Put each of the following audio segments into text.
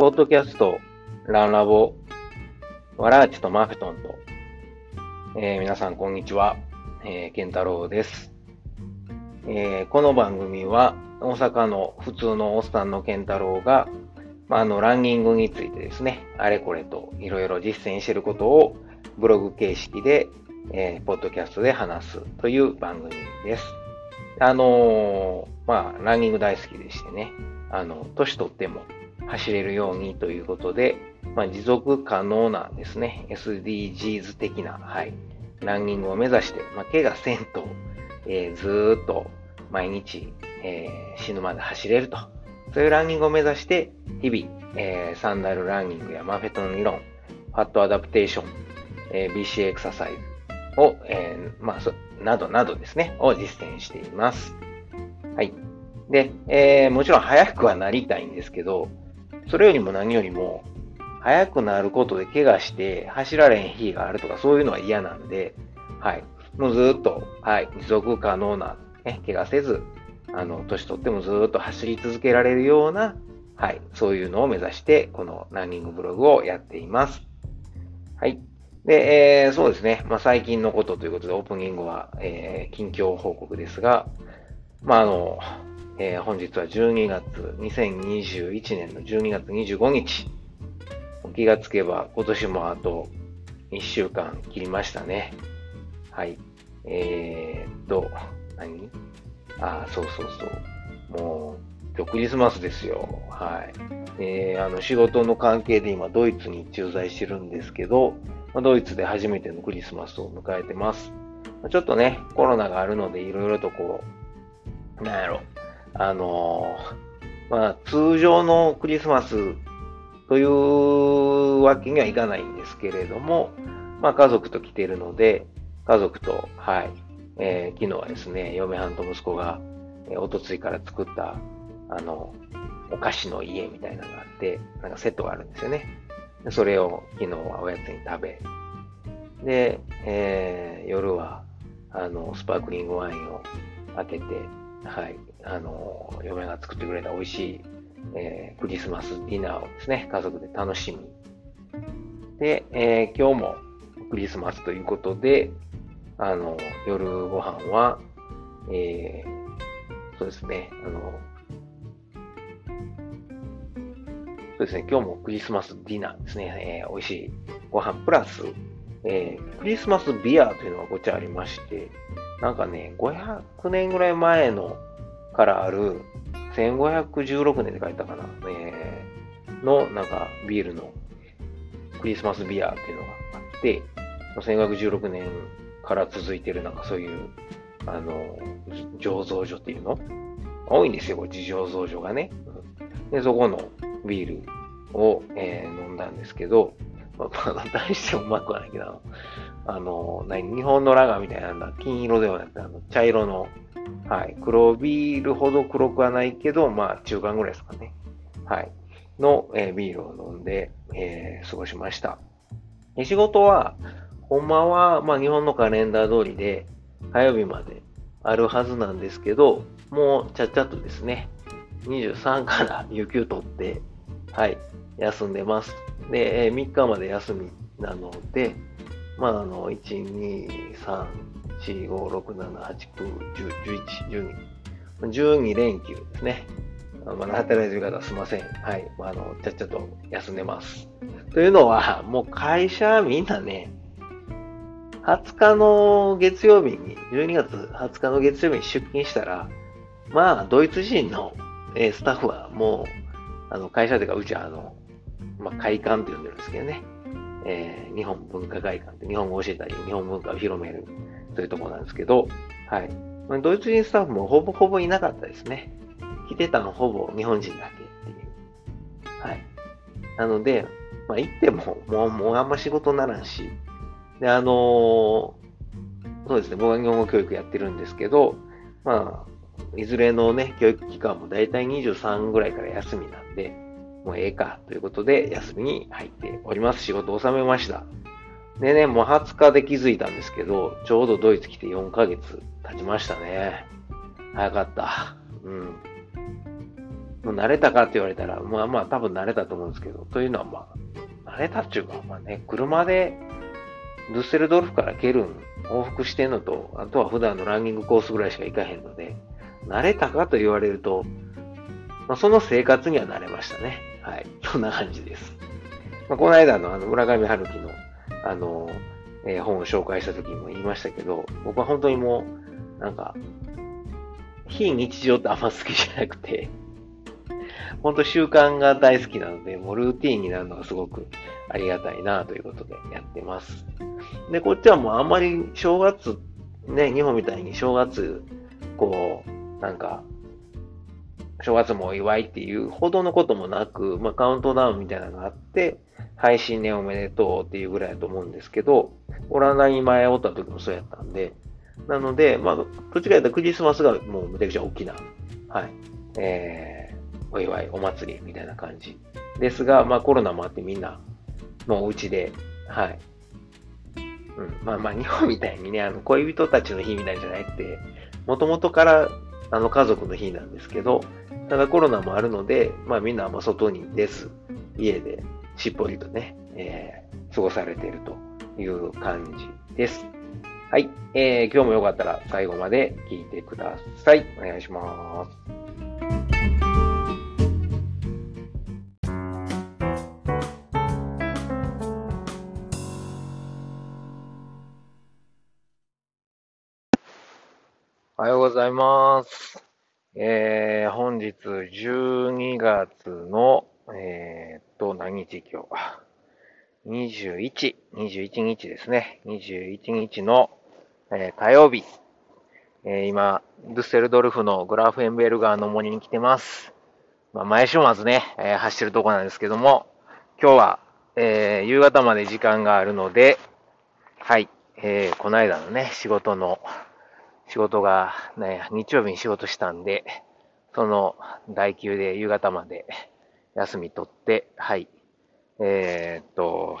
ポッドキャスト、ランラボ、ワラーチとマフトンと、えー、皆さんこんにちは、えー、ケンタロウです、えー、この番組は大阪の普通のおっさんのケンタロウが、まあ、あの、ランニングについてですね、あれこれといろいろ実践していることをブログ形式で、えー、ポッドキャストで話すという番組です。あのー、まあ、ランニング大好きでしてね、あの、年取っても走れるようにということで、まあ、持続可能なですね、SDGs 的な、はい、ランニングを目指して、まあ、怪我せんと、えー、ずっと毎日、えー、死ぬまで走れると。そういうランニングを目指して、日々、えー、サンダルランニングやマフェットの理論、ファットアダプテーション、えー、BC エクササイズを、えー、まあ、そなどなどですね、を実践しています。はい。で、えー、もちろん速くはなりたいんですけど、それよりも何よりも、速くなることで怪我して走られへん日があるとかそういうのは嫌なんで、はい。もうずっと、はい、持続可能な、ね、怪我せず、あの、年取ってもずっと走り続けられるような、はい、そういうのを目指して、このランニングブログをやっています。はい。で、えー、そうですね。まあ、最近のことということで、オープニングは、えー、近況報告ですが、まあ、あの、えー、本日は12月、2021年の12月25日。気がつけば今年もあと1週間切りましたね。はい。えー、っと、何？あ、そうそうそう。もう、今日クリスマスですよ。はい。えー、あの、仕事の関係で今、ドイツに駐在してるんですけど、まドイツで初めてのクリスマスを迎えてます。ちょっとね、コロナがあるので、いろいろとこう、なんやろ、あの、まあ、通常のクリスマスというわけにはいかないんですけれども、まあ、家族と来ているので、家族と、はい、えー、昨日はですね、嫁はんと息子が、えー、おとついから作った、あの、お菓子の家みたいなのがあって、なんかセットがあるんですよね。それを昨日はおやつに食べ、で、えー、夜は、あの、スパークリングワインを開けて、はい、あの、嫁が作ってくれた美味しい、えー、クリスマスディナーをですね、家族で楽しみ。で、えー、今日もクリスマスということで、あの、夜ご飯は、えー、そうですね、あの、そうですね、今日もクリスマスディナーですね、えー、美味しいご飯プラス、えー、クリスマスビアというのがこっちありまして、なんかね、500年ぐらい前のからある、1516年で書いたかな、えー、の、なんか、ビールのクリスマスビアっていうのがあって、1516年から続いてる、なんかそういう、あの、醸造所っていうの？多いんですよ、こ自醸造所がね。で、そこのビールを、えー、飲んだんですけど、まあ、大してうまくはないけど、あの、何、日本のラガーみたいなんだ金色ではなくて、あの、茶色の、はい、黒ビールほど黒くはないけど、まあ、中間ぐらいですかね。はい。の、えー、ビールを飲んで、えー、過ごしました。仕事は、ほんまは、まあ、日本のカレンダー通りで、火曜日まであるはずなんですけど、もう、ちゃっちゃとですね、23から有給取って、はい、休んでます。で、えー、3日まで休みなので、まあ、あの、1、2、3、4、5、6、7、8、9、10、11、12。12連休ですね。まだ働いてる方はすいません。はい。あの、ちゃっちゃと休んでます。というのは、もう会社みんなね、20日の月曜日に、12月20日の月曜日に出勤したら、まあ、ドイツ人の、えスタッフはもう、あの、会社というか、うちはあの、まあ、会館と呼んでるんですけどね。えー、日本文化会館って日本語を教えたり、日本文化を広めるというところなんですけど、はい。ドイツ人スタッフもほぼほぼいなかったですね。来てたのほぼ日本人だけっていう。はい。なので、まあ行っても、もう、もうあんま仕事ならんし、で、あのー、そうですね、僕は日本語教育やってるんですけど、まあ、いずれのね、教育機関もだいたい23ぐらいから休みなんで、もうええかということで休みに入っております。仕事を収めました。でね、もう20日で気づいたんですけど、ちょうどドイツ来て4ヶ月経ちましたね。早かった。うん。もう慣れたかって言われたら、まあまあ多分慣れたと思うんですけど、というのはまあ、慣れたっていうか、まあね、車でドゥッセルドルフからケルン往復してんのと、あとは普段のランニングコースぐらいしか行かへんので、慣れたかと言われると、まあ、その生活には慣れましたね。はい。そんな感じです。まあ、この間のあの、村上春樹の、あの、えー、本を紹介した時にも言いましたけど、僕は本当にもう、なんか、非日常ってあんま好きじゃなくて、本当習慣が大好きなので、もうルーティーンになるのがすごくありがたいなということでやってます。で、こっちはもうあんまり正月、ね、日本みたいに正月、こう、なんか、正月もお祝いっていうほどのこともなく、まあ、カウントダウンみたいなのがあって、配信ねおめでとうっていうぐらいだと思うんですけど、オランダに前おった時もそうやったんで、なので、まあ、どっちかというとクリスマスがもうめちゃくちゃ大きな、はい、えー、お祝い、お祭りみたいな感じですが、まあコロナもあってみんな、もうお家で、はい、うん、まあまあ日本みたいにね、あの恋人たちの日みたいじゃないって、もともとからあの家族の日なんですけど、ただコロナもあるので、まあみんなま外に出ず、家でしっぽりとね、えー、過ごされているという感じです。はい、えー、今日もよかったら最後まで聞いてください。お願いします。おはようございます。えー、本日12月の、えー、っと、何日今日 ?21、21日ですね。21日の、えー、火曜日。えー、今、ドゥッセルドルフのグラフエンベルガーの森に来てます。まあ、毎週末ね、えー、走ってるとこなんですけども、今日は、えー、夕方まで時間があるので、はい、えー、この間のね、仕事の、仕事が、ね、日曜日に仕事したんで、その代休で夕方まで休み取って、はい。えー、っと、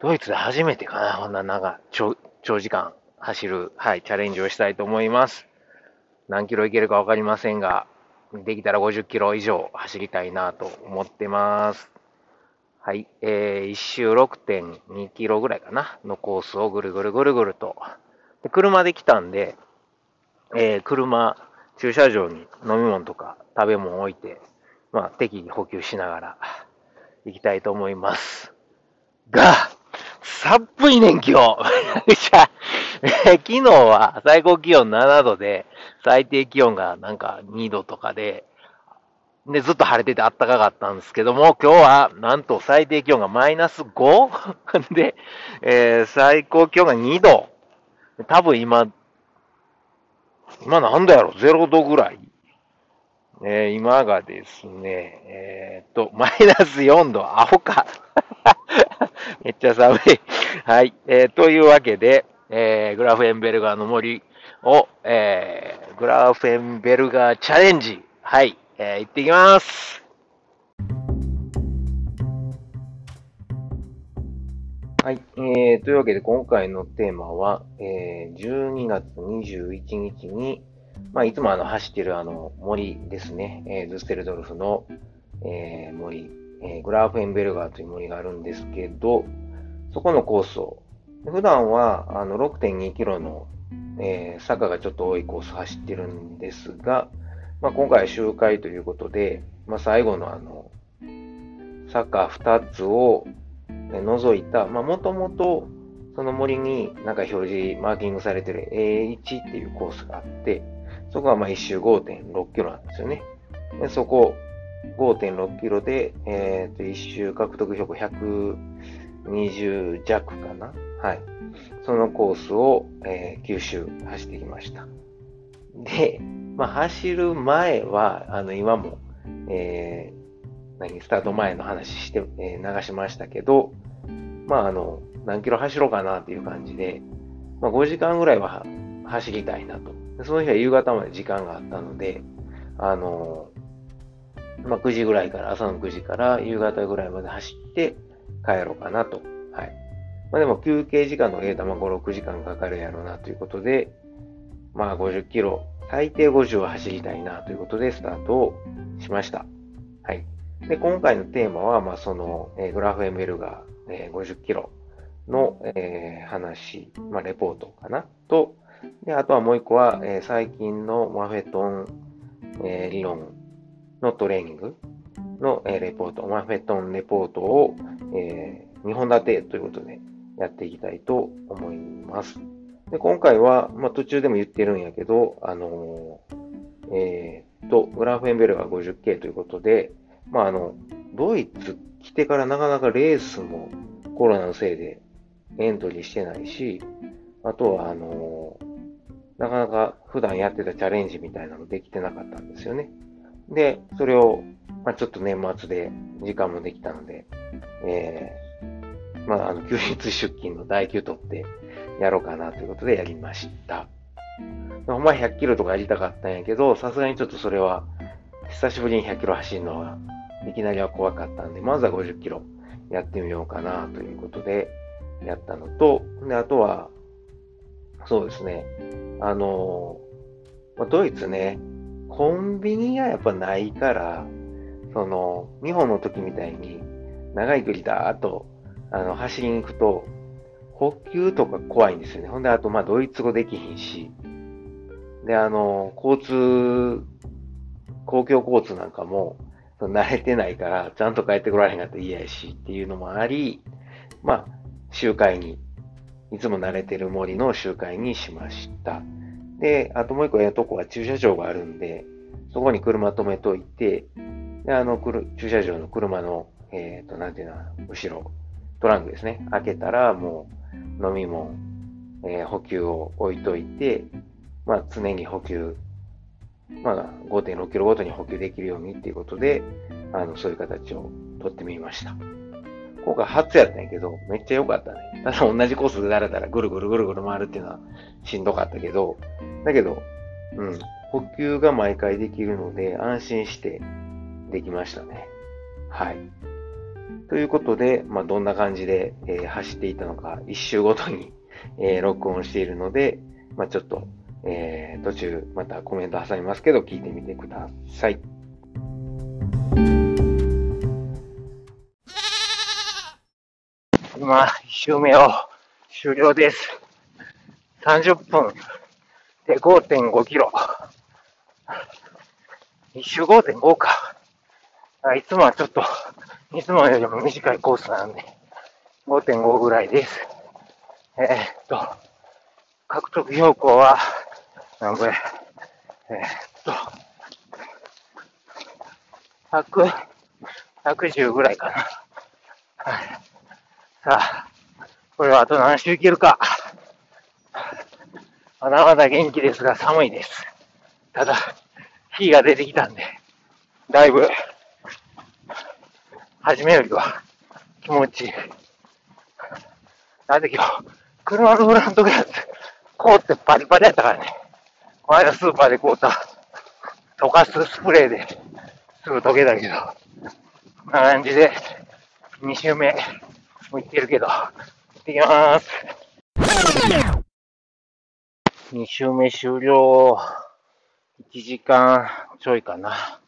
ドイツで初めてかな、こんな長、長時間走る、はい、チャレンジをしたいと思います。何キロいけるかわかりませんが、できたら50キロ以上走りたいなと思ってます。はい、えー、1周6.2キロぐらいかな、のコースをぐるぐるぐるぐるとで車で来たんで、えー、車、駐車場に飲み物とか食べ物置いて、まあ、適宜補給しながら行きたいと思います。が、寒いねん、今日。じ ゃ昨日は最高気温7度で、最低気温がなんか2度とかで、で、ずっと晴れてて暖かかったんですけども、今日はなんと最低気温がマイナス 5? で、えー、最高気温が2度。多分今、今なんだやろ ?0 度ぐらい。えー、今がですね、えー、っと、マイナス4度、アホか。めっちゃ寒い。はい。えー、というわけで、えー、グラフエンベルガーの森を、えー、グラフエンベルガーチャレンジ。はい。えー、行ってきます。はい。えー、というわけで今回のテーマは、えー、12月21日に、まあ、いつもあの走ってるあの森ですね、えー、ズステルドルフの、えー、森、えー、グラーフェンベルガーという森があるんですけど、そこのコースを、普段はあの6.2キロの、えー、坂がちょっと多いコースを走ってるんですが、まあ、今回は周回ということで、まあ、最後のあの、坂2つを除いた、もともとその森になんか表示、マーキングされてる A1 っていうコースがあって、そこはまあ1周5.6キロなんですよね。でそこ5.6キロで、え、ー、と、1周獲得標高120弱かなはい。そのコースを、えー、9周走ってきました。で、まあ、走る前は、あの、今も、え何、スタート前の話して、えー、流しましたけど、まあ、あの、何キロ走ろうかなっていう感じで、まあ、5時間ぐらいは走りたいなと。その日は夕方まで時間があったので、あの、まあ、9時ぐらいから、朝の9時から夕方ぐらいまで走って帰ろうかなと。はい。まあ、でも休憩時間の入れたま5、6時間かかるやろうなということで、まあ、50キロ最低50は走りたいなということでスタートをしました。はい。で、今回のテーマは、まあ、その、えー、グラフ ML が、えー、50キロの、えー、話、まあ、レポートかな？と、で、あとはもう一個は、えー、最近のマフェトン、えー、理論のトレーニングの、えー、レポート、マフェトンレポートを、えー、2本立てということでやっていきたいと思います。で今回は、まあ、途中でも言ってるんやけど、あのー、えー、と、グラフェンベルが 50K ということで、まあ、あの、ドイツ来てからなかなかレースもコロナのせいでエントリーしてないし、あとは、あの、なかなか普段やってたチャレンジみたいなのできてなかったんですよね。で、それを、まあ、ちょっと年末で時間もできたので、えー、まあ、あの、休日出勤の代休取ってやろうかなということでやりました。ほんま100キロとかやりたかったんやけど、さすがにちょっとそれは、久しぶりに100キロ走るのは、いきなりは怖かったんで、まずは50キロやってみようかなということで、やったのと、で、あとは、そうですね、あの、ドイツね、コンビニがやっぱないから、その、日本の時みたいに、長い距離だーっと、あの、走りに行くと、補給とか怖いんですよね。ほんで、あと、まあ、ドイツ語できひんし。で、あの、交通、公共交通なんかも、慣れてないから、ちゃんと帰ってこられへんかったら嫌やしっていうのもあり、まあ、集会に、いつも慣れてる森の集会にしました。で、あともう一個ええとこは駐車場があるんで、そこに車止めといて、で、あの、駐車場の車の、えっ、ー、と、なんていうの、後ろ、トランクですね。開けたら、もう、飲み物、えー、補給を置いといて、まあ、常に補給、まあ、5.6キロごとに補給できるようにっていうことで、あの、そういう形をとってみました。今回初やったんやけど、めっちゃ良かったね。ただ同じコースでだらだらぐるぐるぐるぐる回るっていうのはしんどかったけど、だけど、うん、補給が毎回できるので安心してできましたね。はい。ということで、まあ、どんな感じで、えー、走っていたのか、一周ごとに、えー、録音しているので、まあ、ちょっと、えー、途中またコメント挟みますけど、聞いてみてください。今、一周目を終了です。30分で5.5キロ。一周5.5か。いつもはちょっと、いつもよりも短いコースなんで、5.5ぐらいです。えー、っと、獲得標高は、なんぼや、えー、っと、100、110ぐらいかな。はい。さあ、これはあと何周いけるか。まだまだ元気ですが寒いです。ただ、火が出てきたんで、だいぶ、初めよりは気持ちいい。だって今日、車のフラントグラス、凍ってパリパリやったからね。このスーパーで買うた、溶かすスプレーですぐ溶けたけど、こんな感じで、2周目、もう行ってるけど、行ってきまーす。2周目終了。1時間ちょいかな。あ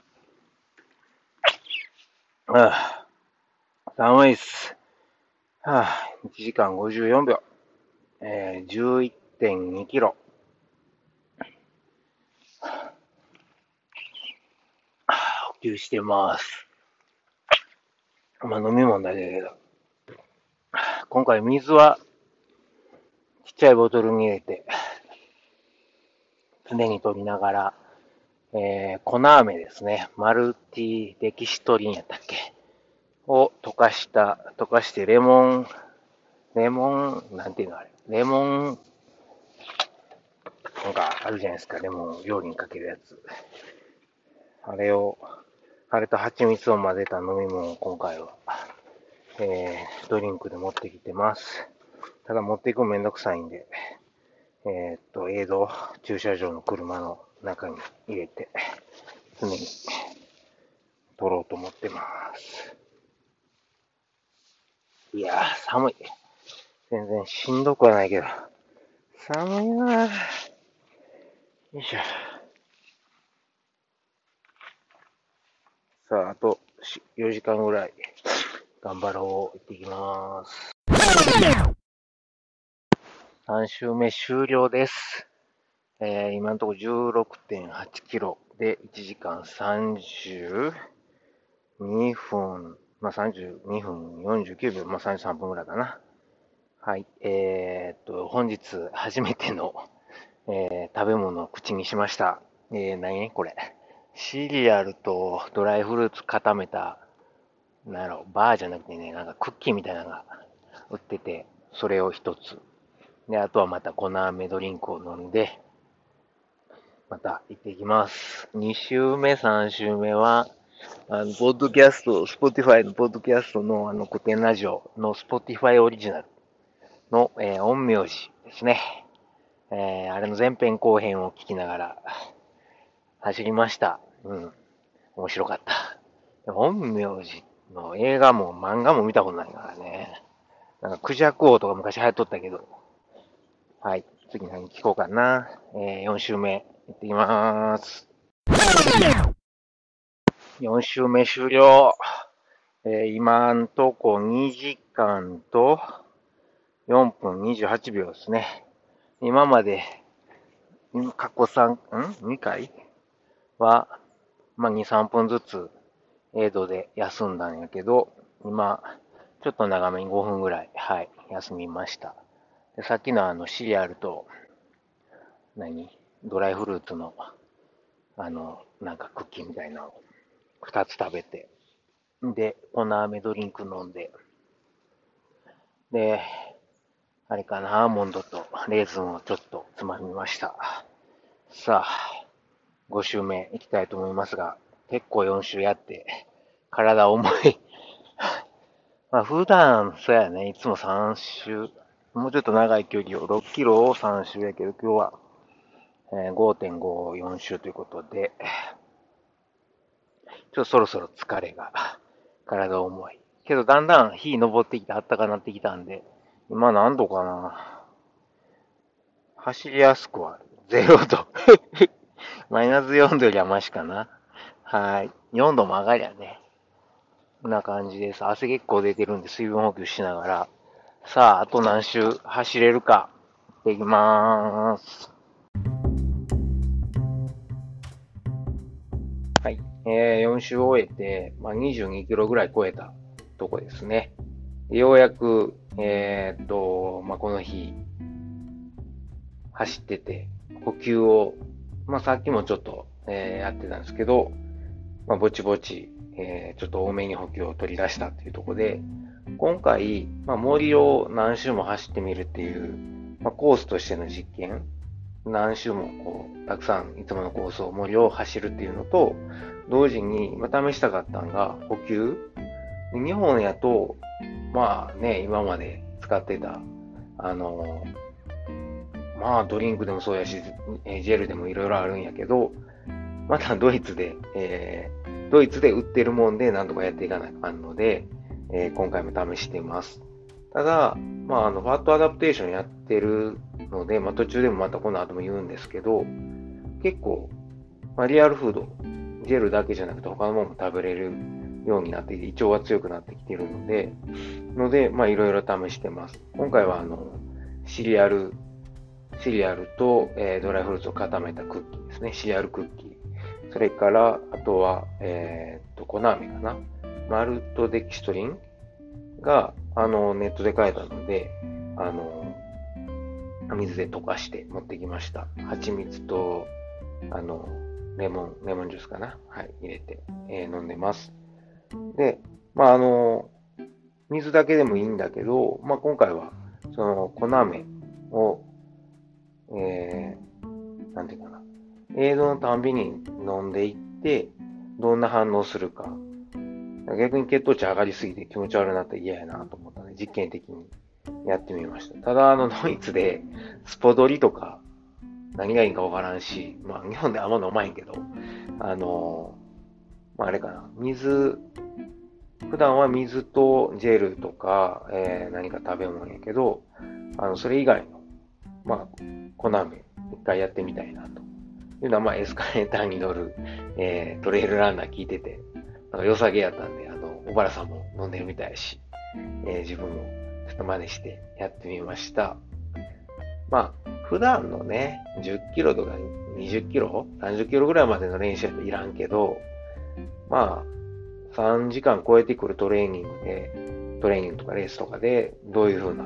あ寒いっす。はあ、1時間54秒。えー、11.2キロ。補給してます。まあ飲み物だけだけど。今回水はちっちゃいボトルに入れて、常に取りながら、えー、粉飴ですね。マルティデキシトリンやったっけ？を溶かした、溶かしてレモン、レモン、なんていうのあれ、レモン、なんかあるじゃないですか、レモン料理にかけるやつ。あれを、あれと蜂蜜を混ぜた飲み物を今回はえー、ドリンクで持ってきてます。ただ持っていくのめんどくさいんで、えー、っと、映像、駐車場の車の中に入れて、常に撮ろうと思ってます。いやー、寒い。全然しんどくはないけど、寒いなー。よいしょ。さあ、あと4時間ぐらい頑張ろう。行ってきます。3周目終了です。えー、今のところ16.8キロで1時間32分、まあ、32分49秒、まあ、33分ぐらいかな。はい。えー、っと、本日初めての、えー、食べ物を口にしました。えー、何？これ。シリアルとドライフルーツ固めた、なんやろ、バーじゃなくてね、なんかクッキーみたいなのが売ってて、それを一つ。で、あとはまた粉飴ドリンクを飲んで、また行ってきます。2週目、3週目は、あの、ポッドキャスト、スポティファイのポッドキャストのあのコテンラジオのスポティファイオリジナルの、えー、陰陽師ですね。えー、あれの前編後編を聞きながら走りました。うん。面白かった。陰陽師の映画も漫画も見たことないからね。なんか、クジャク王とか昔流行っとったけど。はい。次何聞こうかな。えー、4週目、行ってきまーす。4週目終了。えー、今んとこ2時間と4分28秒ですね。今まで、過去3、ん ?2 回？は、まあ、2、3分ずつ、映像で休んだんやけど、今、ちょっと長めに5分ぐらい、はい、休みました。でさっきのあの、シリアルと、何？ドライフルーツの、あの、なんかクッキーみたいなのを2つ食べて、で、粉飴ドリンク飲んで、で、あれかな、アーモンドとレーズンをちょっとつまみました。さあ、5週目いきたいと思いますが、結構4週やって、体重い。まあ普段、そうやね、いつも3週、もうちょっと長い距離を、6キロを3週やけど、今日は、えー、5.54週ということで、ちょっとそろそろ疲れが、体重い。けどだんだん日登ってきて暖かなってきたんで、今何度かな走りやすくは0度。マイナス4度よりはマシかな。はい。4度も上がりゃね。こんな感じです。汗結構出てるんで水分補給しながら。さあ、あと何周？走れるか。行ってきまーす。はい。えー、4周終えて、まあ、22キロぐらい超えたとこですね。ようやく、えー、っと、まあ、この日、走ってて、呼吸を、まあ、さっきもちょっと、えー、やってたんですけど、まあ、ぼちぼち、えー、ちょっと多めに補給を取り出したっていうところで、今回、まあ、森を何周も走ってみるっていう、まあ、コースとしての実験、何周もこう、たくさんいつものコースを森を走るっていうのと、同時に、ま、試したかったのが補給。日本やと、まあね、今まで使ってた、あの、まあドリンクでもそうやし、ジェルでもいろいろあるんやけど、またドイツで、えー、ドイツで売ってるもんで何とかやっていかないかんので、えー、今回も試してます。ただ、まあ、あの、ファットアダプテーションやってるので、まあ、途中でもまたこの後も言うんですけど、結構、まあ、リアルフード、ジェルだけじゃなくて他のものも食べれるようになっていて、胃腸が強くなってきてるので、ので、まあいろいろ試してます。今回はあの、シリアル、シリアルと、えー、ドライフルーツを固めたクッキーですね。シリアルクッキー。それから、あとは、えー、っと、粉飴かな。マルトデキストリンが、あの、ネットで買えたので、あの、水で溶かして持ってきました。蜂蜜と、あの、レモン、レモンジュースかなはい、入れて、えー、飲んでます。で、まあ、あの、水だけでもいいんだけど、まあ、今回は、その、粉飴を、えー、なんていうかな、映像のたんびに飲んでいって、どんな反応するか。逆に血糖値上がりすぎて気持ち悪くなったら嫌やなと思ったので、実験的にやってみました。ただ、あの、ドイツで、スポドリとか、何がいいかわからんし、まあ、日本であんま飲まへんけど、あの、まあ、あれかな、水、普段は水とジェルとか、えー、何か食べ物やけど、あの、それ以外の、まあ、粉飴、一回やってみたいなと。いうのは、まあ、エスカレーターに乗る、えー、トレイルランナー聞いててなんか良さげやったんで、あの、小原さんも飲んでるみたいし、えー、自分もちょっと真似してやってみました。まあ、普段のね、10キロとか20キロ ?30 キロぐらいまでの練習やといらんけど、まあ、3時間超えてくるトレーニングで、トレーニングとかレースとかで、どういう風な、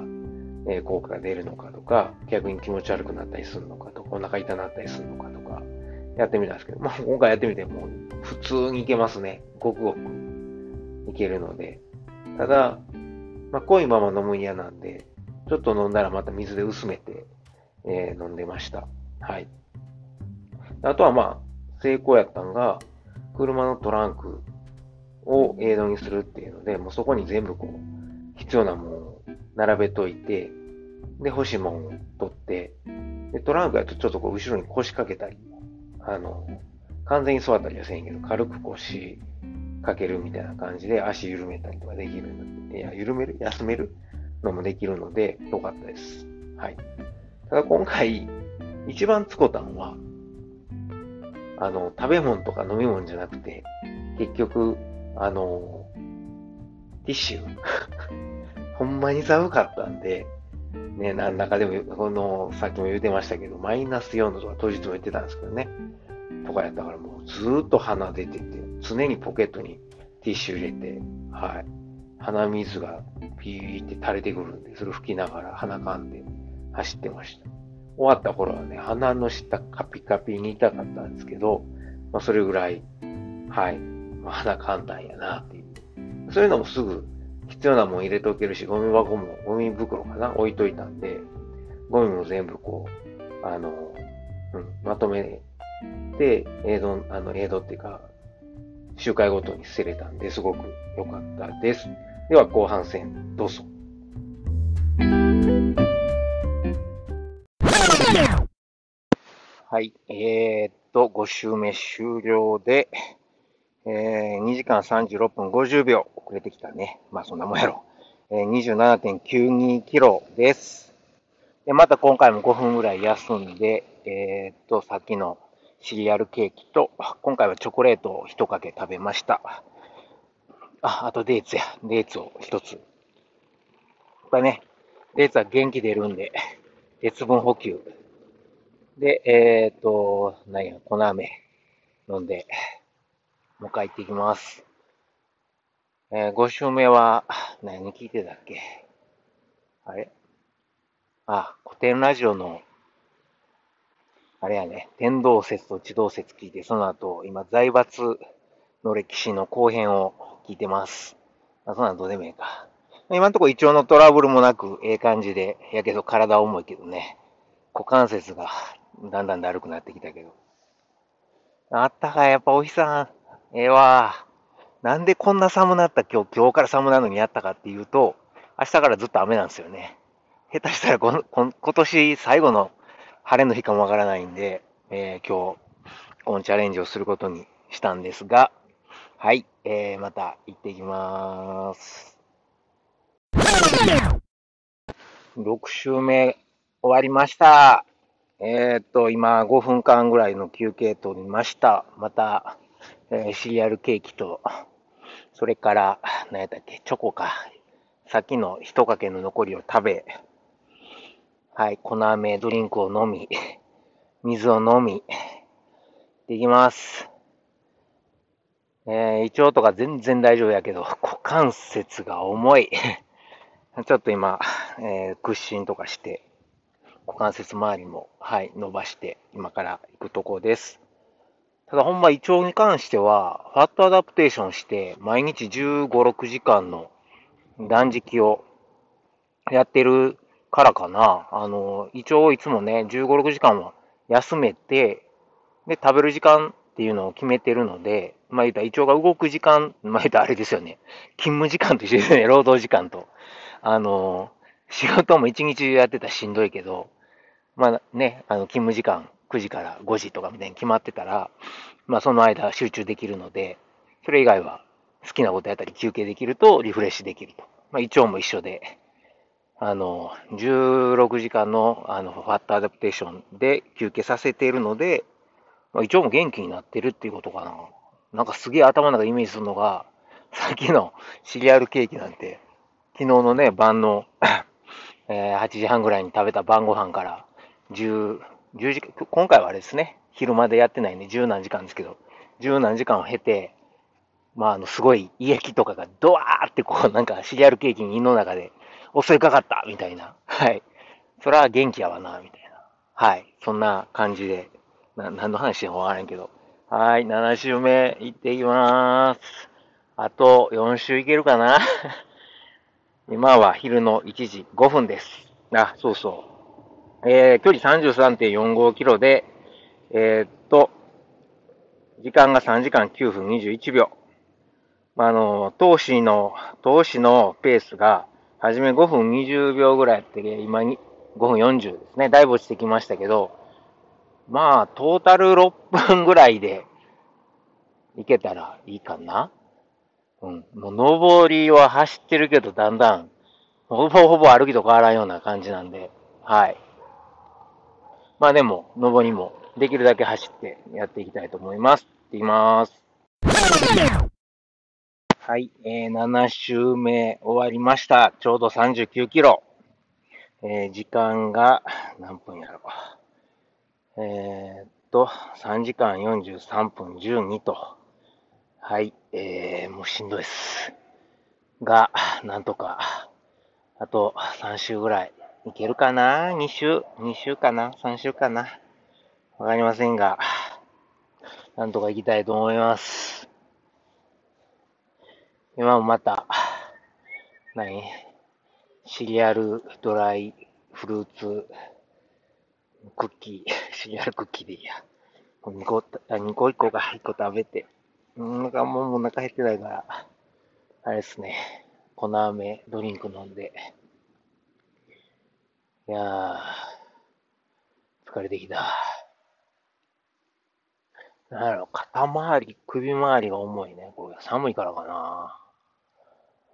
え効果が出るのかとか、逆に気持ち悪くなったりするのかとか、お腹痛なったりするのかとか、やってみたんですけど、まあ、今回やってみても普通にいけますね。ごくごくいけるので。ただ、まあ、濃いまま飲む嫌なんで、ちょっと飲んだらまた水で薄めて、えー、飲んでました。はい。あとはまあ、成功やったんが、車のトランクをエイドにするっていうので、もうそこに全部こう、必要なものを並べといて、で、欲しいものを取って、で、トランクやとちょっとこう、後ろに腰掛けたり、あの、完全に座ったりはせんけど、軽く腰掛けるみたいな感じで足緩めたりとかできるので、いや、緩める？休める？のもできるので、よかったです。はい。ただ今回、一番つこたんは、あの、食べ物とか飲み物じゃなくて、結局、あの、ティッシュ。ほんまに寒かったんで、ね、なんだかでも、この、さっきも言ってましたけど、マイナス4度とか当日も言ってたんですけどね。とかやったからもうずーっと鼻出てて、常にポケットにティッシュ入れて、はい。鼻水がピーって垂れてくるんで、それ吹きながら鼻かんで走ってました。終わった頃はね、鼻の下カピカピに痛かったんですけど、まあ、それぐらい、はい、まあ、鼻かんだんやなっていう。そういうのもすぐ必要なもん入れておけるし、ゴミ箱も、ゴミ袋かな置いといたんで、ゴミも全部こう、あの、うん、まとめて、映像、あの、映像っていうか、周回ごとに捨てれたんで、すごく良かったです。では、後半戦、どうぞ。はい。えー、っと、5周目終了で、えー、2時間36分50秒遅れてきたね。まあそんなもんやろ。えー、27.92キロです。で、また今回も5分ぐらい休んで、えー、っと、さっきのシリアルケーキと、今回はチョコレートを一かけ食べました。あ、あとデーツや。デーツを一つ。これね、デーツは元気出るんで、鉄分補給で、えっ、ー、と、何や、粉飴飲んで、もう帰っていきます。えー、5週目は、何聞いてたっけ？あれ？あ、古典ラジオの、あれやね、天動説と地動説聞いて、その後、今、財閥の歴史の後編を聞いてます。あ、そんなんどうでもいいか。今んとこ胃腸のトラブルもなく、ええ感じで、やけど体重いけどね、股関節がだんだんだるくなってきたけど。あったかい、やっぱお日さん。ええー、わ。なんでこんな寒なった今日、今日から寒なのにやったかっていうと、明日からずっと雨なんですよね。下手したらここ今年最後の晴れの日かもわからないんで、えー、今日、このチャレンジをすることにしたんですが、はい、えー、また行ってきまーす。6週目終わりました。えー、っと、今5分間ぐらいの休憩取りました。また、えー、シリアルケーキと、それから、何やったっけ、チョコか。さっきの一かけの残りを食べ、はい、粉飴ドリンクを飲み、水を飲み、できます。えー、胃腸とか全然大丈夫やけど、股関節が重い。ちょっと今、えー、屈伸とかして、股関節周りも、はい、伸ばして、今から行くとこです。ただほんま胃腸に関しては、ファットアダプテーションして、毎日15、6時間の断食をやってるからかな。あの、胃腸をいつもね、15、6時間は休めて、で、食べる時間っていうのを決めてるので、まあ言ったら胃腸が動く時間、まあ言ったらあれですよね。勤務時間と一緒ですね、労働時間と。あの、仕事も一日中やってたらしんどいけど、まあね、あの、勤務時間9時から5時とかみたいに決まってたら、まあその間集中できるので、それ以外は好きなことやったり休憩できるとリフレッシュできると。まあ胃腸も一緒で、あの、16時間のあのファットアダプテーションで休憩させているので、まあ、胃腸も元気になってるっていうことかな。なんかすげえ頭の中イメージするのが、さっきのシリアルケーキなんて、昨日のね、晩のえ、8時半ぐらいに食べた晩ご飯から10、10時、今回はあれですね、昼までやってないね、十何時間ですけど、十何時間を経て、まあ、あの、すごい胃液とかがドワーってこう、なんかシリアルケーキに胃の中で襲いかかったみたいな。はい。それは元気やわな、みたいな。はい。そんな感じで、な、何の話してもわからんけど。はい。7週目行っていきまーす。あと4週いけるかな 今は昼の1時5分です。あ、そうそう。えー、距離33.45キロで、えー、っと、時間が3時間9分21秒。まあの、投資の、投資のペースが、はじめ5分20秒ぐらいやって、今に5分40ですね。だいぶ落ちてきましたけど、まあ、トータル6分ぐらいで、いけたらいいかな。うん。もう、上りは走ってるけど、だんだん、ほぼほぼ歩きと変わらんような感じなんで、はい。まあでも、上りも、できるだけ走ってやっていきたいと思います。いきます。はい、えー、7周目終わりました。ちょうど39キロ。えー、時間が何分やろう。えー、っと、3時間43分12と。はい、えー、もうしんどいです。が、なんとか、あと3週ぐらいいけるかな ?2 週 ?2 週かな ?3 週かな？わかりませんが、なんとか行きたいと思います。今もまた、何？シリアルドライフルーツクッキー、シリアルクッキーでいいや。2個、2個1個が1個食べて。なんかもうお腹減ってないから、あれですね。粉飴ドリンク飲んで。いやー、疲れてきた。なんやろ、肩周り、首周りが重いね。これ寒いからかな。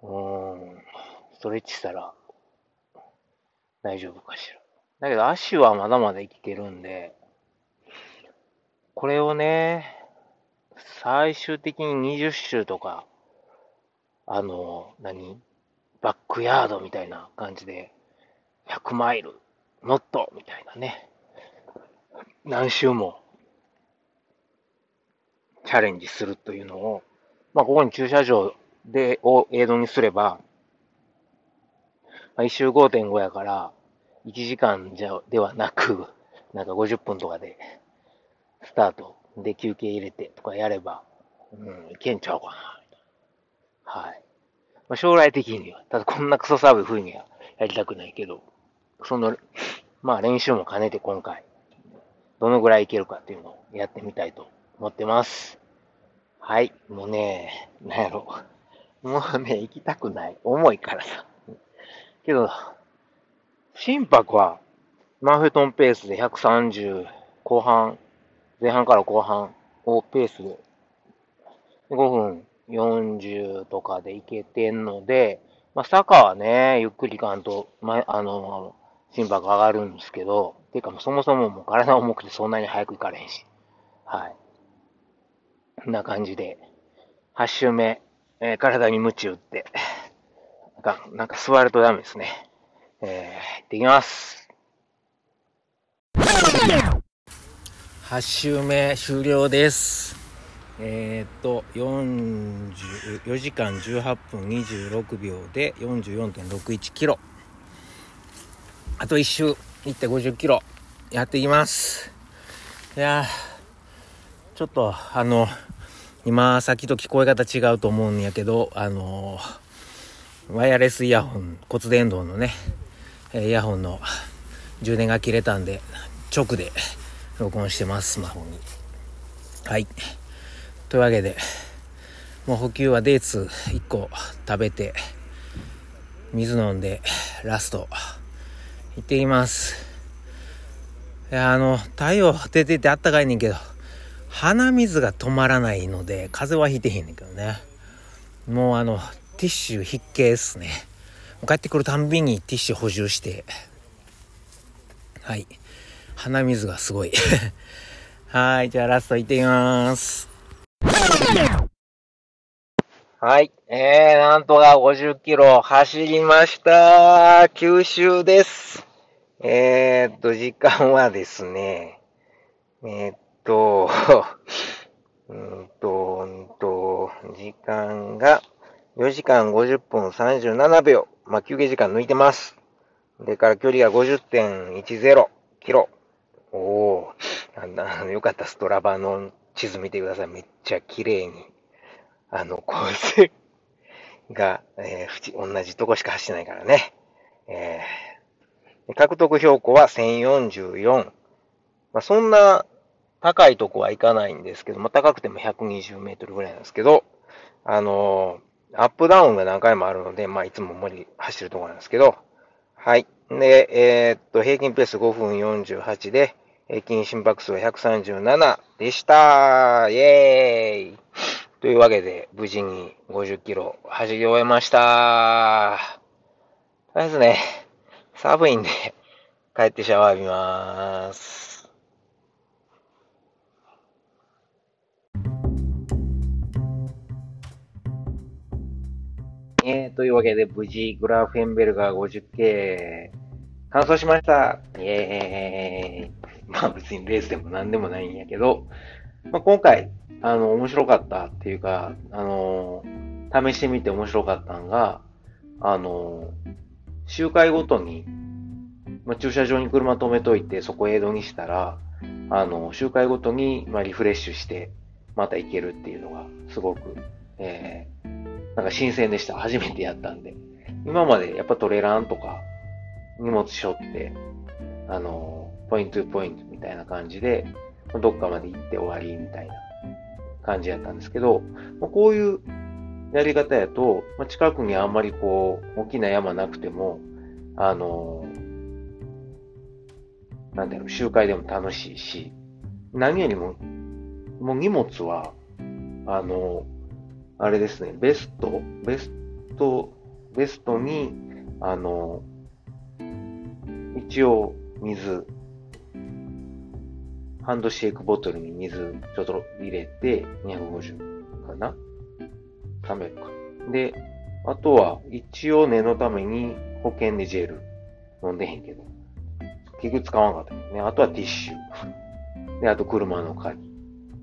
うーん、ストレッチしたら大丈夫かしら。だけど足はまだまだ生きてるんで、これをね、最終的に20周とか、あの、何バックヤードみたいな感じで、100マイル、ノットみたいなね、何周もチャレンジするというのを、まあ、ここに駐車場で、を映像にすれば、まあ、1周5.5やから、1時間じゃ、ではなく、なんか50分とかで、スタートで休憩入れてとかやれば、うん、いけんちゃうかな。はい。まあ、将来的には、ただこんなクソ寒い風にはやりたくないけど、その、まあ練習も兼ねて今回、どのぐらいいけるかっていうのをやってみたいと思ってます。はい。もうね、なんやろ。もうね、行きたくない。重いからさ。けど、心拍は、マンフェトンペースで130後半、前半から後半をペースで、5分40とかでいけてんので、まあ、坂はね、ゆっくり行かんと、ま、あの、心拍上がるんですけど、ていうかそもそももう体重くてそんなに早く行かれへんし。はい。こんな感じで、8周目、えー、体に鞭打って、なんか、なんか座るとダメですね。えー、行ってきます。8周目終了です。えー、っと、44時間18分26秒で44.61キロ。あと1周行って50キロやっていきます。いやちょっと、あの、今さっきと聞こえ方違うと思うんやけどあのワイヤレスイヤホン骨伝導のねイヤホンの充電が切れたんで直で録音してますスマホにはいというわけでもう補給はデーツ1個食べて水飲んでラスト行ってきますいやあの太陽出ててあったかいねんけど鼻水が止まらないので、風邪はひいてへんねんけどね。もうあの、ティッシュ必携っすね。帰ってくるたんびにティッシュ補充して、はい。鼻水がすごい。はい、じゃあラスト行ってきます。はい。えー、なんとか50キロ走りました。九州です。えー、っと、時間はですね、えー、っと、うんと、うんと、時間が4時間50分37秒。まあ、休憩時間抜いてます。でから距離が50.10キロ。おお、なんだ、よかったストラバの地図見てください。めっちゃ綺麗に。あの、構成が、えー、同じとこしか走ってないからね。えー、獲得標高は1044。まあ、そんな高いとこはいかないんですけど、まあ、高くても120メートルぐらいなんですけど、あのー、アップダウンが何回もあるので、まあ、いつも森走るとこなんですけど、はい。で、えー、っと、平均ペース5分48で、平均心拍数は137でした。イェーイというわけで、無事に50キロ走り終えました。とりあえずね、寒いんで、帰ってシャワー浴びまーす。えー、というわけで、無事、グラフェンベルガー 50K、完走しました。イェーイ。まあ別にレースでも何でもないんやけど、まあ、今回、あの、面白かったっていうか、あの、試してみて面白かったのが、あの、周回ごとに、まあ、駐車場に車止めといて、そこエイドにしたら、あの、周回ごとに、まあ、リフレッシュして、また行けるっていうのが、すごく、えー、なんか新鮮でした。初めてやったんで。今までやっぱトレランとか、荷物背負って、あの、ポイントゥポイントみたいな感じで、どっかまで行って終わりみたいな感じやったんですけど、まあ、こういうやり方やと、まあ、近くにあんまりこう、大きな山なくても、あの、なんだろう、集会でも楽しいし、何よりも、もう荷物は、あの、あれですね、ベスト、ベスト、ベストに、あの、一応水、ハンドシェイクボトルに水ちょっと入れて、250かな ?300 か。で、あとは、一応念のために保険でジェル飲んでへんけど、結局使わなかったね。あとはティッシュ。で、あと車の鍵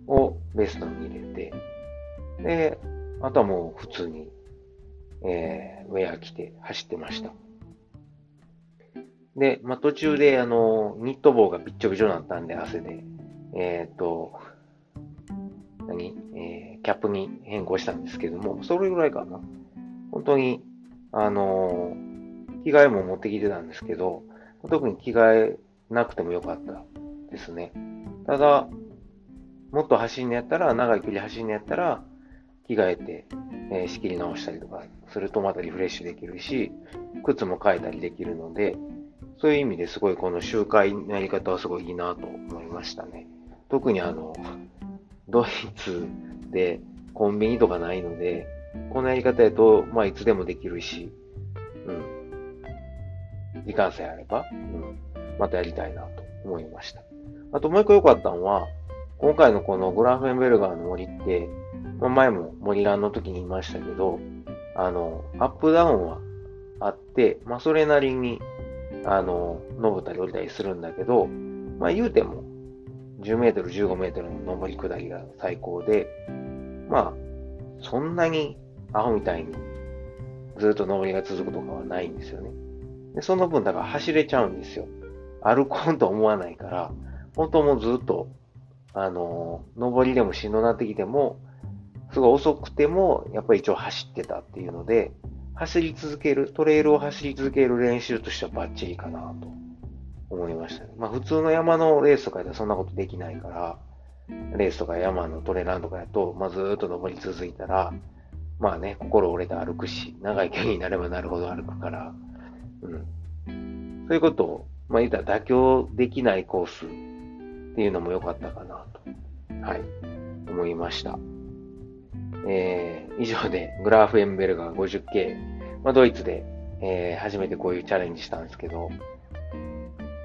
をベストに入れて、で、あとはもう普通に、えー、ウェア着て走ってました。で、まあ、途中で、あの、ニット帽がびっちょびちょになったんで、汗で、えっ、ー、と、何？えー、キャップに変更したんですけども、それぐらいかな。本当に、あのー、着替えも持ってきてたんですけど、特に着替えなくてもよかったですね。ただ、もっと走んのやったら、長い距離走んのやったら、着替えて、えー、仕切り直したりとかするとまたリフレッシュできるし、靴も変えたりできるので、そういう意味ですごいこの集会のやり方はすごいいいなと思いましたね。特にあの、ドイツでコンビニとかないので、このやり方やと、まあいつでもできるし、うん。時間さえあれば、うん。またやりたいなと思いました。あともう一個良かったのは、今回のこのグランフェンベルガーの森って、まあ、前も森ランの時に言いましたけど、あの、アップダウンはあって、まあそれなりにあの、登ったり降りたりするんだけど、まあ言うても、10メートル、15メートルの登り下りが最高で、まあ、そんなにアホみたいにずっと登りが続くとかはないんですよね。でその分、だから走れちゃうんですよ。歩こうと思わないから、本当もうずっと、あの、登りでもしんどなってきても、すごい遅くても、やっぱり一応走ってたっていうので、走り続ける、トレイルを走り続ける練習としてはバッチリかなと思いましたね。まあ普通の山のレースとかではそんなことできないから、レースとか山のトレランとかやと、まあずっと登り続いたら、まあね、心折れて歩くし、長い距離になればなるほど歩くから、うん。そういうことを、まあ言ったら妥協できないコースっていうのも良かったかなと、はい、思いました。えー、以上でグラーフエンベルガー 50K、まあ、ドイツで、えー、初めてこういうチャレンジしたんですけど、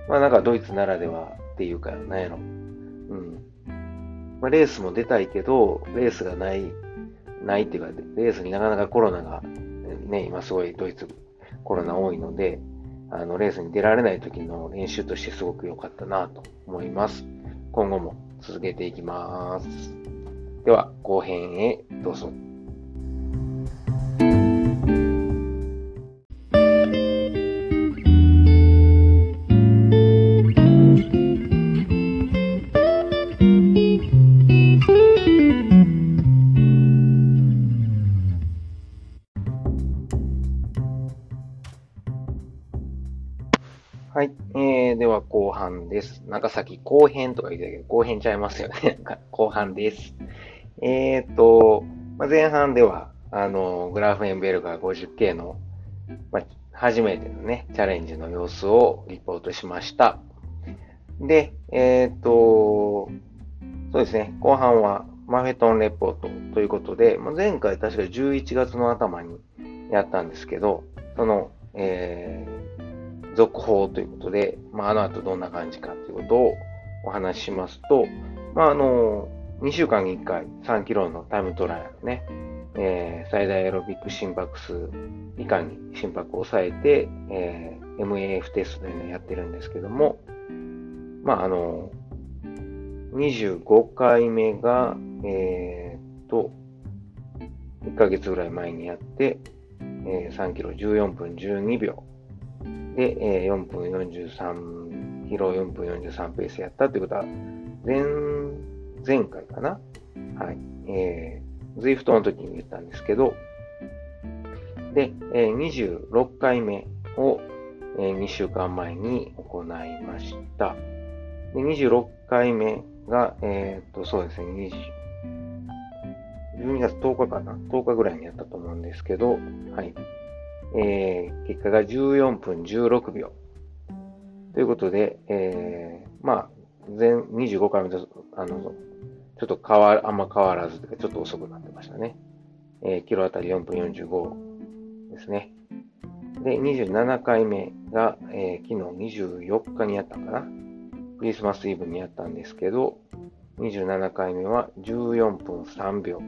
まあなんかドイツならではっていうか、なんやろ。うん。まあ、レースも出たいけど、レースがない、ないっていうか、レースになかなかコロナが、ね、今すごいドイツコロナ多いので、あの、レースに出られない時の練習としてすごく良かったなと思います。今後も続けていきます。では、後編へどうぞ。はい。えー、では後半です。なんかさっき後編とか言ってたけど、後編ちゃいますよね。後半です。えーと、まあ、前半では、あの、グラフエンベルガー 50K の、まあ、初めてのね、チャレンジの様子をリポートしました。で、えーと、そうですね、後半はマフェトンレポートということで、まあ、前回確か11月の頭にやったんですけど、その、えー続報ということで、まあ、あの後どんな感じかということをお話ししますと、まあ、あの、2週間に1回3キロのタイムトライアルね、えー、最大エロビック心拍数以下に心拍を抑えて、えー、MAF テストというのをやってるんですけども、まあ、あの、25回目が、えー、と、1ヶ月ぐらい前にやって、えー、3キロ14分12秒。で、えー、4分43、キロ4分43ペースやったということは、前、前回かなはい。えー、ズイフトの時に言ったんですけど、で、えー、26回目を、えー、2週間前に行いました。で、26回目が、えー、っと、そうですね、2 12月10日かな ?10 日ぐらいにやったと思うんですけど、はい。えー、結果が14分16秒。ということで、えー、まあ、全25回目と、あの、ちょっと変わ、あんま変わらずというか、ちょっと遅くなってましたね。えー、キロあたり4分45ですね。で、27回目が、えー、昨日24日にやったかな。クリスマスイブにやったんですけど、27回目は14分3秒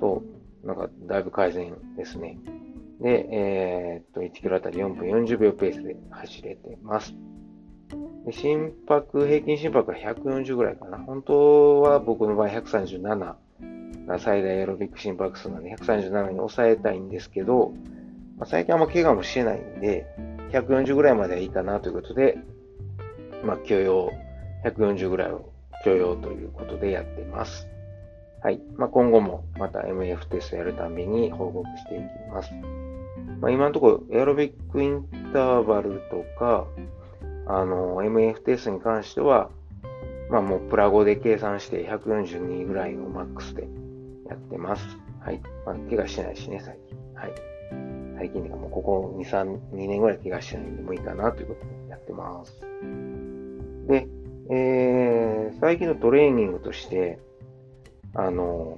と、なんかだいぶ改善ですね。で、えー、っと、1キロあたり4分40秒ペースで走れてます。で心拍、平均心拍は140ぐらいかな。本当は僕の場合137が最大エロビック心拍数なんで137に抑えたいんですけど、まあ、最近あんま怪我もしてないんで、140ぐらいまではいいかなということで、まあ、許容、140ぐらいを許容ということでやってます。はい。まあ、今後もまた MF テストやるたびに報告していきます。まあ、今のところエアロビックインターバルとか、あの、MF テストに関しては、まあもうプラゴで計算して142ぐらいをマックスでやってます。はい。まあ、怪我してないしね、最近。はい。最近でかもうここ2、3、2年ぐらい怪我してないんでもいいかなということでやってます。で、えー、最近のトレーニングとして、あの、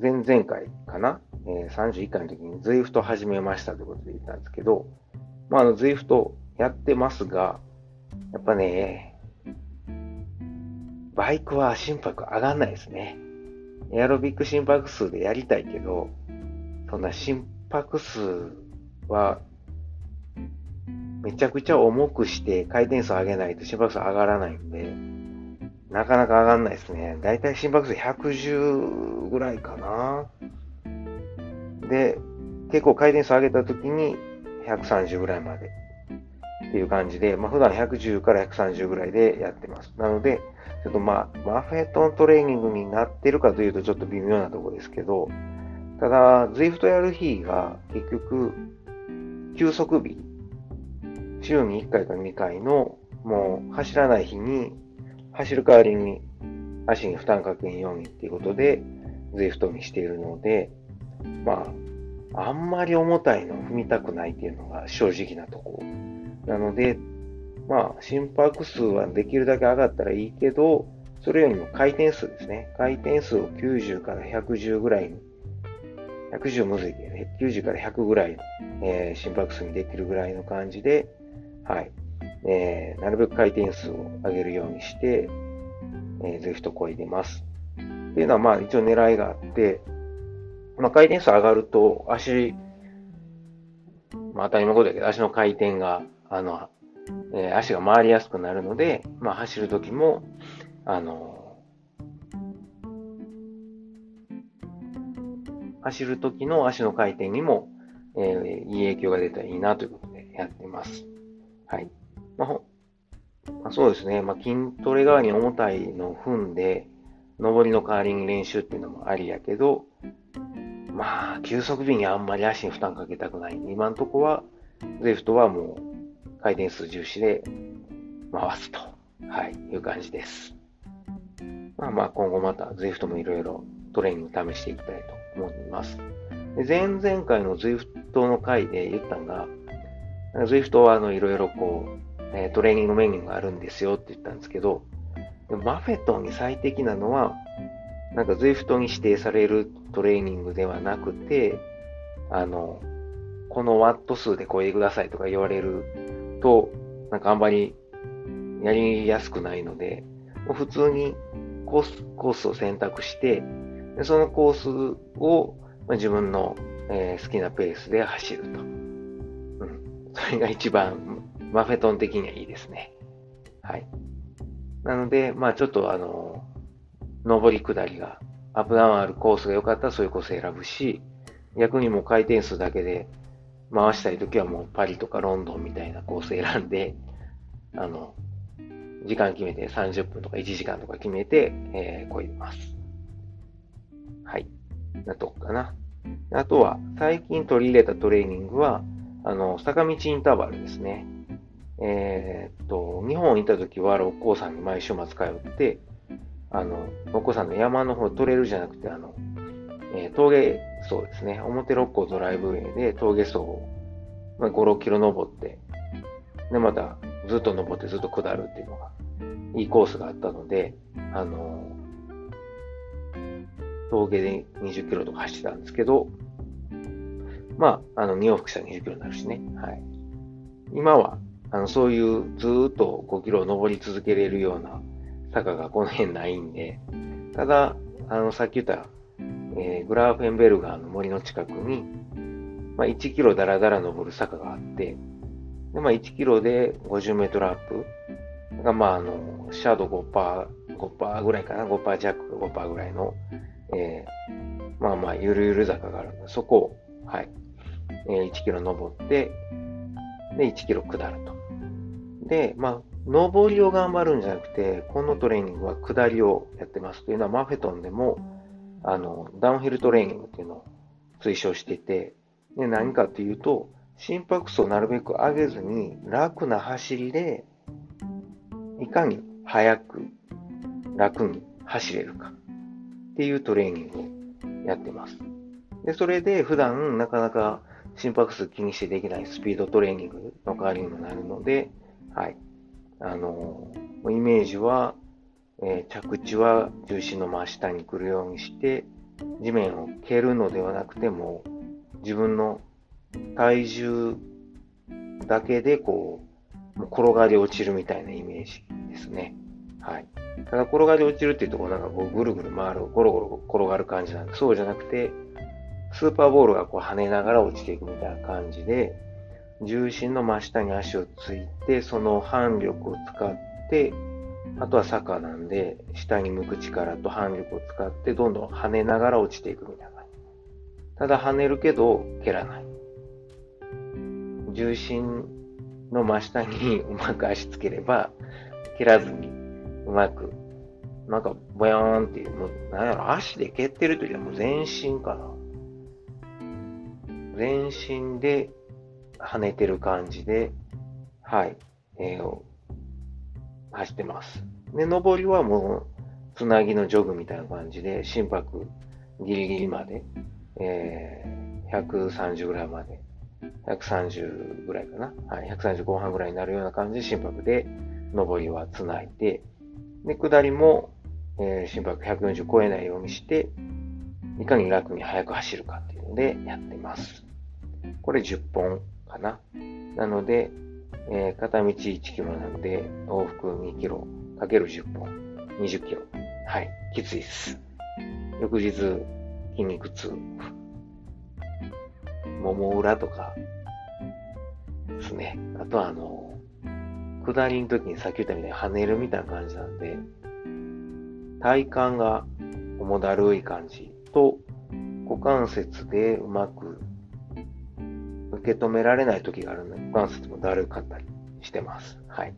前々回かな？えー、31回の時に ZWIFT 始めましたということで言ったんですけど、まあ、あの ZWIFT やってますが、やっぱね、バイクは心拍上がんないですね。エアロビック心拍数でやりたいけど、そんな心拍数はめちゃくちゃ重くして回転数上げないと心拍数上がらないんで、なかなか上がんないですね。だいたい心拍数110ぐらいかな。で、結構回転数上げた時に130ぐらいまでっていう感じで、まあ普段110から130ぐらいでやってます。なので、ちょっとまあ、マフェットントレーニングになってるかというとちょっと微妙なところですけど、ただ、ズイフトやる日が結局、休息日、週に1回か2回の、もう走らない日に、走る代わりに足に負担かけんようにっていうことで、ズイフトにしているので、まあ、あんまり重たいのを踏みたくないっていうのが正直なところ。なので、まあ、心拍数はできるだけ上がったらいいけど、それよりも回転数ですね。回転数を90から110ぐらいに、110むずいけどね、90から100ぐらいの、えー、心拍数にできるぐらいの感じで、はい。えー、なるべく回転数を上げるようにして、えー、ズイフトこいでます。っていうのは、まあ一応狙いがあって、まあ回転数上がると足、まあ当たり前のことだけど足の回転が、あの、えー、足が回りやすくなるので、まあ走るときも、あの、走るときの足の回転にも、えー、いい影響が出たらいいなということでやってます。はい。まあ、まあ、そうですね。まあ、筋トレ側に重たいのを踏んで、上りの代わりに練習っていうのもありやけど、まあ、急速便にあんまり足に負担かけたくない、今のとこは、ゼフトはもう回転数重視で回すと、はい、いう感じです。まあまあ、今後またゼフトもいろいろトレーニング試していきたいと思います。で前々回のゼフトの回で言ったのが、ゼフトはあのいろいろこう、えトレーニングメニューがあるんですよって言ったんですけど、マフェトに最適なのは、なんか Zwift に指定されるトレーニングではなくて、あの、このワット数で超えてくださいとか言われると、なんかあんまりやりやすくないので、もう普通にコースコースを選択して、でそのコースを、自分の、えー、好きなペースで走ると。うん。それが一番マフェトン的にはいいですね。はい。なので、まあちょっとあの、上り下りが、アップダウンあるコースが良かったらそういうコース選ぶし、逆にも回転数だけで回したいときはもうパリとかロンドンみたいなコース選んで、あの、時間決めて30分とか1時間とか決めて、えー、こいます。はい。なとこかな。あとは、最近取り入れたトレーニングは、あの、坂道インターバルですね。えー、っと、日本にいた時は六甲山に毎週末通って、あの、六甲山の山の方トレイルじゃなくて、あの、えー、峠走ですね。表六甲ドライブウェイで峠走を、まあ、5、6キロ登って、で、またずっと登ってずっと下るっていうのが、いいコースがあったので、あの、峠で20キロとか走ってたんですけど、まあ、あの、2往復したら20キロになるしね。はい。今は、あの、そういうずっと5キロ登り続けれるような坂がこの辺ないんで、ただ、あの、さっき言った、えー、グラーフェンベルガーの森の近くに、まあ、1キロダラダラ登る坂があって、で、まあ、1キロで50メートルアップ。が、まあ、あの、シャドウ5%、5%ぐらいかな、5%弱、5%ぐらいの、えー、まあまあ、ゆるゆる坂があるんで、そこを、はい、えー、1キロ登って、で、1キロ下ると。で、まあ、上りを頑張るんじゃなくて、このトレーニングは下りをやってます。というのは、マフェトンでも、あの、ダウンヒルトレーニングっていうのを推奨してて、で、何かというと、心拍数をなるべく上げずに、楽な走りで、いかに速く、楽に走れるかっていうトレーニングをやってます。で、それで普段なかなか心拍数気にしてできないスピードトレーニングの代わりにもなるので、はい。あの、イメージは、えー、着地は重心の真下に来るようにして、地面を蹴るのではなくても、自分の体重だけでこう、転がり落ちるみたいなイメージですね。はい。ただ転がり落ちるっていうところなんかこうぐるぐる回る、ゴロゴロ転がる感じなんで、そうじゃなくて、スーパーボールがこう跳ねながら落ちていくみたいな感じで、重心の真下に足をついて、その反力を使って、あとは坂なんで、下に向く力と反力を使って、どんどん跳ねながら落ちていくみたいな。ただ跳ねるけど、蹴らない。重心の真下にうまく足つければ、蹴らずにうまく、なんか、ぼやーんっていう、もう、なんやろ、足で蹴ってるというよりはもう全身かな。全身で跳ねてる感じで、はい、えー、走ってます。で、上りはもう、つなぎのジョグみたいな感じで、心拍ギリギリまで、えー、130ぐらいまで、130ぐらいかな。はい、130後半ぐらいになるような感じで心拍で、上りはつないで、で、下りも、えー、心拍140超えないようにして、いかに楽に速く走るかっていうのでやってます。これ10本かな。なので、えー、片道1キロなので、往復2キロかける10本、20キロ。はい。きついです。翌日、筋肉痛。もも裏とかですね。あとはあの、下りの時にさっき言ったみたいに跳ねるみたいな感じなんで、体幹が重だるい感じと、股関節でうまく受け止められない時があるので、股関節もだるかったりしてます。はい。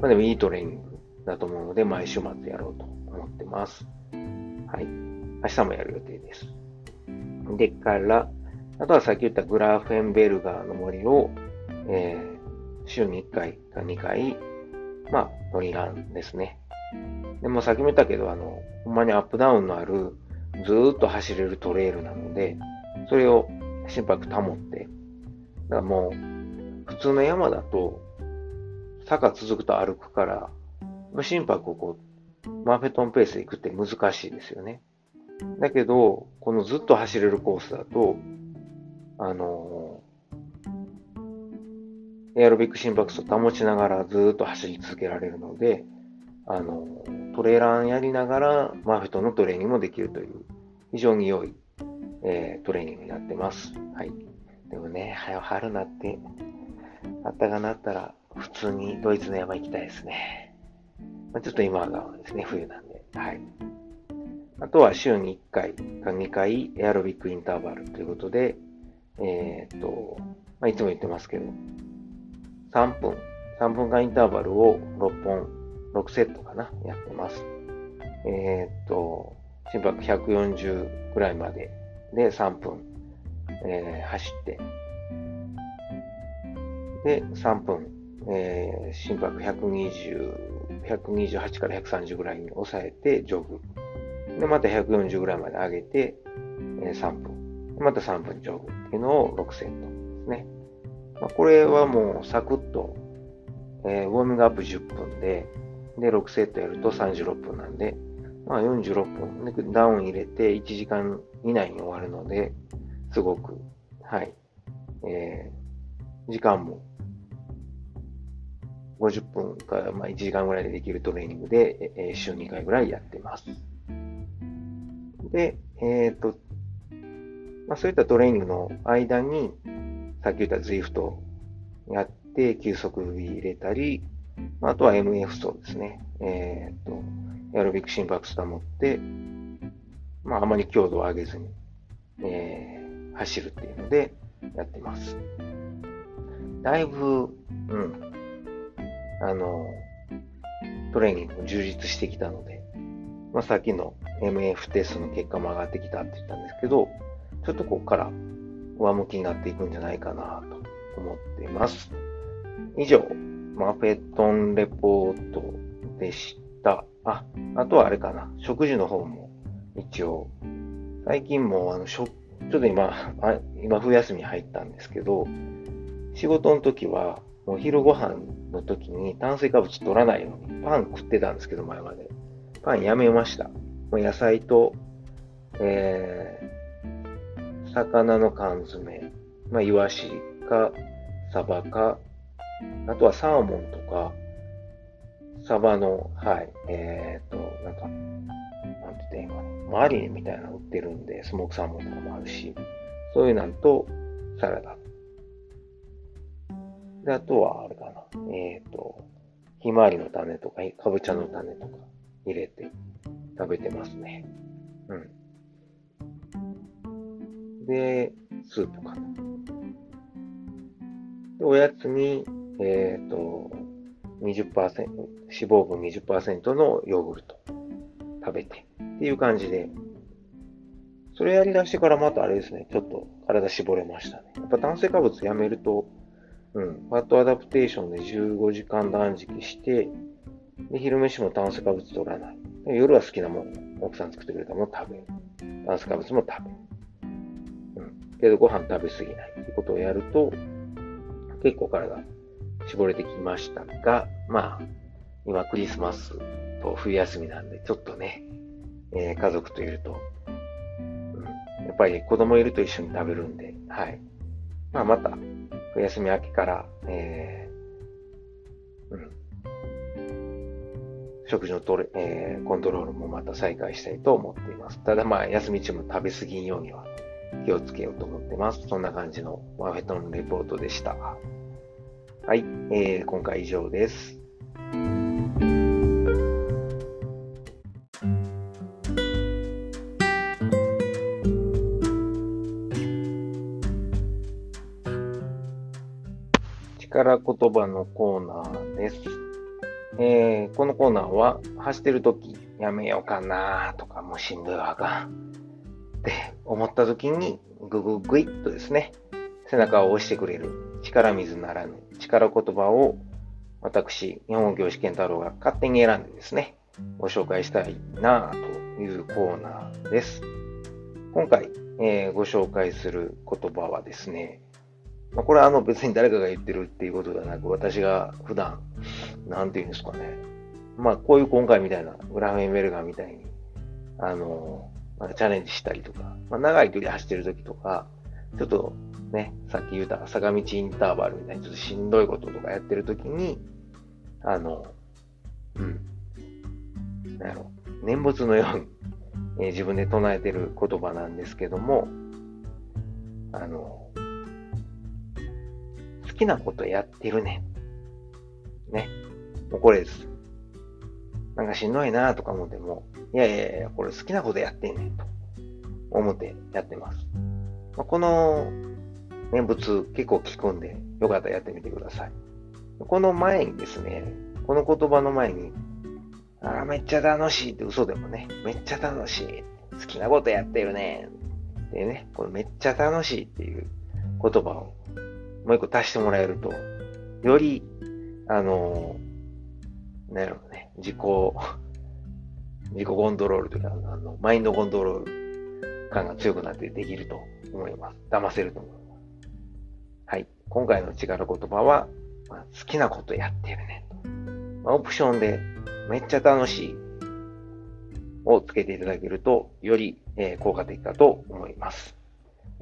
まあでもいいトレーニングだと思うので、毎週末やろうと思ってます。はい。明日もやる予定です。でから、あとはさっき言ったグラフェンベルガーの森を、えー、週に1回か2回、まあ、ノリランですね。でもさっきも言ったけど、あの、ほんまにアップダウンのある、ずーっと走れるトレイルなので、それを心拍保って、らもう、普通の山だと、坂続くと歩くから、心拍をこう、マーフェトンペースで行くって難しいですよね。だけど、このずっと走れるコースだと、あのエアロビック心拍数を保ちながらずっと走り続けられるので、あのトレーラーやりながらマーフェトンのトレーニングもできるという非常に良い、えー、トレーニングになってます。はい。でもね、はよ春なって、あったかなったら普通にドイツの山行きたいですね。まあ、ちょっと今がですね、冬なんで。はい。あとは週に1回か2回エアロビックインターバルということで、えー、っと、まあ、いつも言ってますけど、3分、3分間インターバルを6本、6セットかな、やってます。えー、っと、心拍140くらいまでで3分、えー、走って、で、3分、えー、心拍120、128から130ぐらいに抑えてジョグ。で、また140ぐらいまで上げて、えー、3分。また3分ジョグっていうのを6セットですね。まあ、これはもうサクッと、えー、ウォーミングアップ10分で、で、6セットやると36分なんで、まあ46分ダウン入れて1時間以内に終わるので、すごく、はい、えー、時間も50分から、まあ、1時間ぐらいでできるトレーニングで、えー、週2回ぐらいやってます。で、えっ、ー、と、まあ、そういったトレーニングの間に、さっき言った ZWIFT やって、休息入れたり、まあ、あとは MF 層ですね。えっ、ー、と、エアロビック心拍数保って、まあ、あまり強度を上げずに、えー、走るっていうのでやってます。だいぶ、うん、あの、トレーニング充実してきたので、まあ、さっきの MF テストの結果も上がってきたって言ったんですけど、ちょっとここから上向きになっていくんじゃないかなと思っています。以上、マフェトンレポートでした。あ、あとはあれかな。食事の方も一応、最近もあの、ちょっと今、今冬休み入ったんですけど、仕事の時は、お昼ご飯の時に炭水化物取らないようにパン食ってたんですけど、前まで。パンやめました。もう野菜と、え魚の缶詰、まあ、イワシか、サバか、あとはサーモンとか、サバの、はい、えっ、ー、と、なんか、なんて言ってんかな、マリネみたいなのってるんで、スモークサーモンとかもあるし、そういうなんと、サラダ。で、あとは、あれかな、えっ、ー、と、ひまわりの種とか、かぼちゃの種とか入れて食べてますね。うん。で、スープかな。で、おやつに、えっ、ー、と、20%、脂肪分20%のヨーグルト食べてっていう感じで、それやり出してからまたあれですね、ちょっと体絞れましたね。やっぱ炭水化物やめると、うん、ファットアダプテーションで15時間断食して、で、昼飯も炭水化物取らない。夜は好きなもん、奥さん作ってくれたもの食べる。炭水化物も食べる。うんけどご飯食べ過ぎないってことをやると、結構体絞れてきましたが、まあ、今クリスマスと冬休みなんで、ちょっとね、えー、家族といると、ぱり子供いると一緒に食べるんで、はい。まあ、また、冬休み明けから、えー、うん、食事のトレ、えー、コントロールもまた再開したいと思っています。ただまあ、休み中も食べ過ぎんようには気をつけようと思ってます。そんな感じのワンフェットのレポートでした。はい、えー、今回以上です。言葉のコーナーです。えー、このコーナーは走ってるときやめようかなとかもうしんどいわかんって思ったときにぐぐぐいっとですね、背中を押してくれる力水ならぬ力言葉を私、日本語教師健太郎が勝手に選んでですね、ご紹介したいなというコーナーです。今回、えー、ご紹介する言葉はですね、まあ、これはあの別に誰かが言ってるっていうことではなく、私が普段、なんていうんですかね。まあこういう今回みたいな、グラフェンベルガーみたいに、あの、まあ、チャレンジしたりとか、まあ、長い距離走ってる時とか、ちょっとね、さっき言った坂道インターバルみたいにちょっとしんどいこととかやってる時に、あの、うん、なんやろ、念仏のように、えー、自分で唱えてる言葉なんですけども、あの、きなことやってるね。ね。もうこれです。なんかしんどいなとか思っても、いやいやいや、これ好きなことやってんねんと思ってやってます。まあ、この念仏結構聞くんで、よかったらやってみてください。この前にですね、この言葉の前に、ああ、めっちゃ楽しいって嘘でもね、めっちゃ楽しい。好きなことやってるね。でね、これめっちゃ楽しいっていう言葉をもう一個足してもらえると、より、あの、なんやろうね、自己、自己コントロールというか、あの、マインドコントロール感が強くなってできると思います。騙せると思います。はい。今回の力言葉は、まあ、好きなことやってるね。まあ、オプションで、めっちゃ楽しいをつけていただけると、より、えー、効果的かと思います。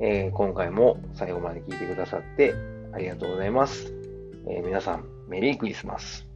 えー、今回も最後まで聞いてくださってありがとうございます。えー、皆さん、メリークリスマス。